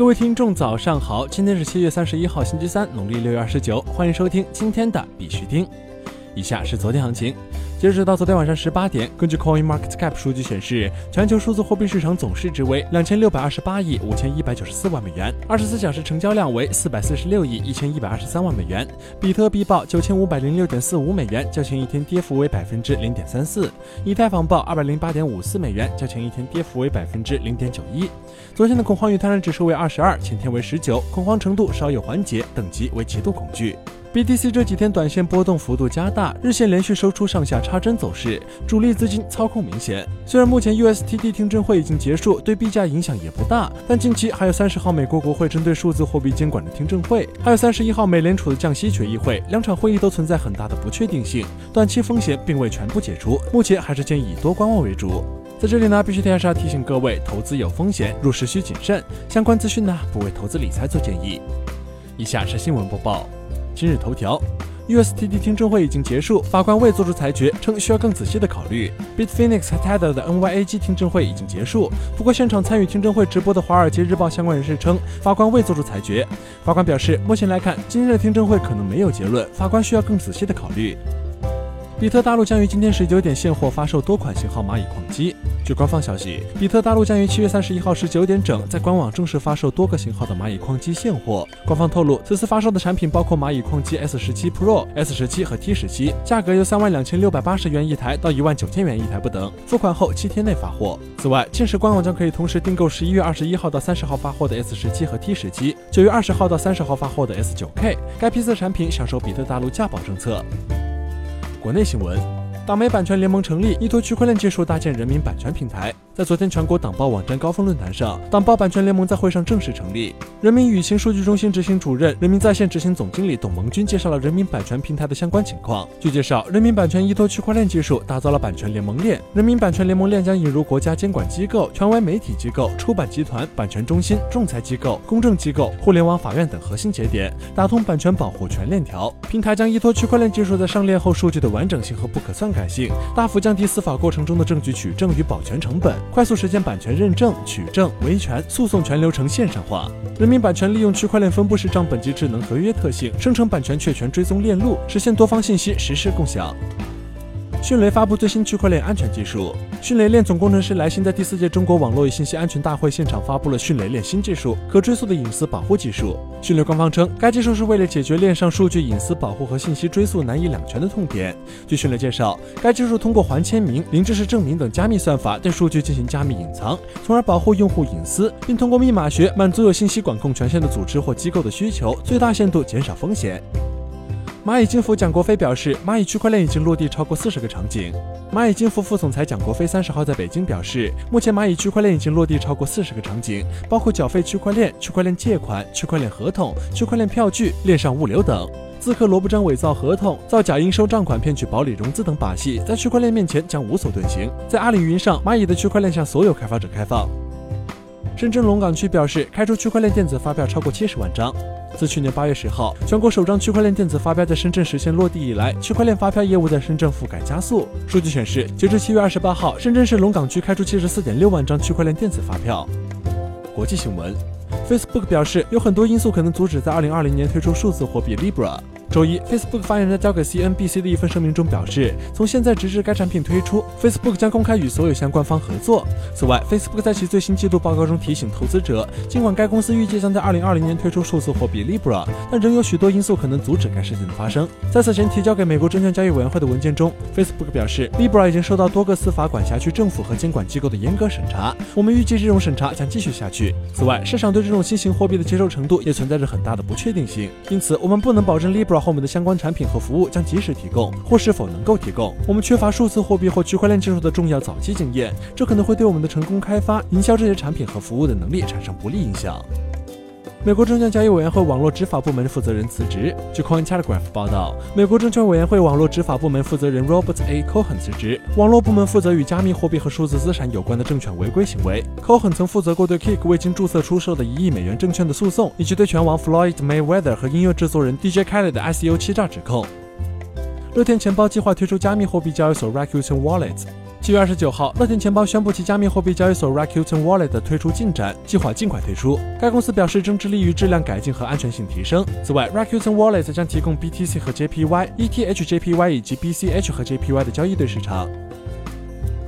各位听众，早上好！今天是七月三十一号，星期三，农历六月二十九。欢迎收听今天的必须听。以下是昨天行情。截止到昨天晚上十八点，根据 Coin Market Cap 数据显示，全球数字货币市场总市值为两千六百二十八亿五千一百九十四万美元，二十四小时成交量为四百四十六亿一千一百二十三万美元。比特币报九千五百零六点四五美元，较前一天跌幅为百分之零点三四。以太坊报二百零八点五四美元，较前一天跌幅为百分之零点九一。昨天的恐慌与贪婪指数为二十二，前天为十九，恐慌程度稍有缓解，等级为极度恐惧。BTC 这几天短线波动幅度加大，日线连续收出上下插针走势，主力资金操控明显。虽然目前 USTD 听证会已经结束，对币价影响也不大，但近期还有三十号美国国会针对数字货币监管的听证会，还有三十一号美联储的降息决议会，两场会议都存在很大的不确定性，短期风险并未全部解除，目前还是建议以多观望为主。在这里呢，必须提示提醒各位，投资有风险，入市需谨慎。相关资讯呢，不为投资理财做建议。以下是新闻播报。今日头条，USTD 听证会已经结束，法官未作出裁决，称需要更仔细的考虑。Bitfinex 和 Tether 的 NYAG 听证会已经结束，不过现场参与听证会直播的《华尔街日报》相关人士称，法官未作出裁决。法官表示，目前来看，今天的听证会可能没有结论，法官需要更仔细的考虑。比特大陆将于今天十九点现货发售多款型号蚂蚁矿机。据官方消息，比特大陆将于七月三十一号十九点整在官网正式发售多个型号的蚂蚁矿机现货。官方透露，此次发售的产品包括蚂蚁矿机 S 十七 Pro、S 十七和 T 十七，价格由三万两千六百八十元一台到一万九千元一台不等，付款后七天内发货。此外，届时官网将可以同时订购十一月二十一号到三十号发货的 S 十七和 T 十七，九月二十号到三十号发货的 S 九 K。该批次产品享受比特大陆价保政策。国内新闻：党媒版权联盟成立，依托区块链技术搭建人民版权平台。在昨天全国党报网站高峰论坛上，党报版权联盟在会上正式成立。人民舆情数据中心执行主任、人民在线执行总经理董萌军介绍了人民版权平台的相关情况。据介绍，人民版权依托区块链技术打造了版权联盟链。人民版权联盟链将引入国家监管机构、权威媒体机构、出版集团、版权中心、仲裁机构、公证机构、互联网法院等核心节点，打通版权保护全链条。平台将依托区块链技术在上链后数据的完整性和不可篡改改性，大幅降低司法过程中的证据取证与保全成本。快速实现版权认证、取证、维权、诉讼全流程线上化。人民版权利用区块链分布式账本及智能合约特性，生成版权确权追踪链路，实现多方信息实时共享。迅雷发布最新区块链安全技术。迅雷链总工程师莱辛在第四届中国网络与信息安全大会现场发布了迅雷链新技术——可追溯的隐私保护技术。迅雷官方称，该技术是为了解决链上数据隐私保护和信息追溯难以两全的痛点。据迅雷介绍，该技术通过环签名、零知识证明等加密算法对数据进行加密隐藏，从而保护用户隐私，并通过密码学满足有信息管控权限的组织或机构的需求，最大限度减少风险。蚂蚁金服蒋国飞表示，蚂蚁区块链已经落地超过四十个场景。蚂蚁金服副总裁蒋国飞三十号在北京表示，目前蚂蚁区块链已经落地超过四十个场景，包括缴费区块链、区块链借款、区块链合同、区块链票据、链上物流等。自刻萝卜章伪造合同、造假应收账款骗取保理融资等把戏，在区块链面前将无所遁形。在阿里云上，蚂蚁的区块链向所有开发者开放。深圳龙岗区表示，开出区块链电子发票超过七十万张。自去年八月十号，全国首张区块链电子发票在深圳实现落地以来，区块链发票业务在深圳覆盖加速。数据显示，截至七月二十八号，深圳市龙岗区开出七十四点六万张区块链电子发票。国际新闻，Facebook 表示，有很多因素可能阻止在二零二零年推出数字货币 Libra。周一，Facebook 发言人交给 CNBC 的一份声明中表示，从现在直至该产品推出，Facebook 将公开与所有相关方合作。此外，Facebook 在其最新季度报告中提醒投资者，尽管该公司预计将在2020年推出数字货币 Libra，但仍有许多因素可能阻止该事件的发生。在此前提交给美国证券交易委员会的文件中，Facebook 表示，Libra 已经受到多个司法管辖区政府和监管机构的严格审查，我们预计这种审查将继续下去。此外，市场对这种新型货币的接受程度也存在着很大的不确定性，因此我们不能保证 Libra。后面的相关产品和服务将及时提供，或是否能够提供。我们缺乏数字货币或区块链技术的重要早期经验，这可能会对我们的成功开发、营销这些产品和服务的能力产生不利影响。美国证券交易委员会网络执法部门负责人辞职。据 Coin Telegraph 报道，美国证券委员会网络执法部门负责人 Robert A. Cohen 辞职。网络部门负责与加密货币和数字资产有关的证券违规行为。Cohen 曾负责过对 Kick 未经注册出售的一亿美元证券的诉讼，以及对拳王 Floyd Mayweather 和音乐制作人 DJ Khaled 的 ICO 欺诈指控。乐天钱包计划推出加密货币交易所 Rakuten Wallet。七月二十九号，乐天钱包宣布其加密货币交易所 Rakuten Wallet 的推出进展，计划尽快推出。该公司表示正致力于质量改进和安全性提升。此外，Rakuten Wallet 将提供 BTC 和 JPY、ETH JPY 以及 BCH 和 JPY 的交易对市场。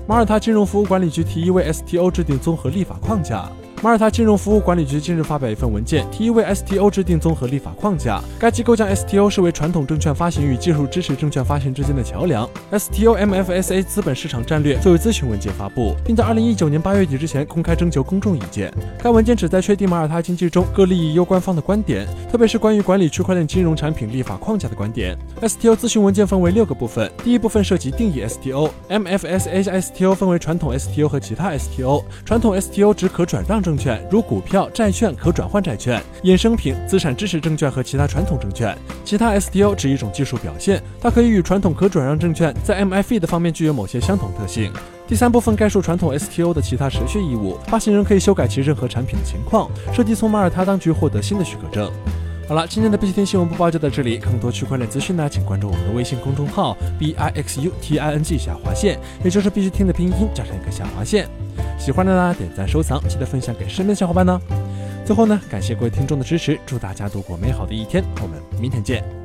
马耳他金融服务管理局提议为 STO 制定综合立法框架。马耳他金融服务管理局近日发表一份文件，提议为 STO 制定综合立法框架。该机构将 STO 视为传统证券发行与技术支持证券发行之间的桥梁。STO MFSA 资本市场战略作为咨询文件发布，并在2019年8月底之前公开征求公众意见。该文件旨在确定马耳他经济中各利益攸关方的观点，特别是关于管理区块链金融产品立法框架的观点。STO 咨询文件分为六个部分，第一部分涉及定义 STO。MFSA STO 分为传统 STO 和其他 STO。传统 STO 指可转让证。证券如股票、债券、可转换债券、衍生品、资产支持证券和其他传统证券。其他 STO 指一种技术表现，它可以与传统可转让证券在 MIF 的方面具有某些相同特性。第三部分概述传统 STO 的其他持续义务，发行人可以修改其任何产品的情况，涉及从马耳他当局获得新的许可证。好了，今天的必须听新闻播报就到这里。更多区块链资讯呢，请关注我们的微信公众号 b i x u t i n g 下划线，也就是必须听的拼音加上一个下划线。喜欢的呢，点赞收藏，记得分享给身边的小伙伴呢。最后呢，感谢各位听众的支持，祝大家度过美好的一天，我们明天见。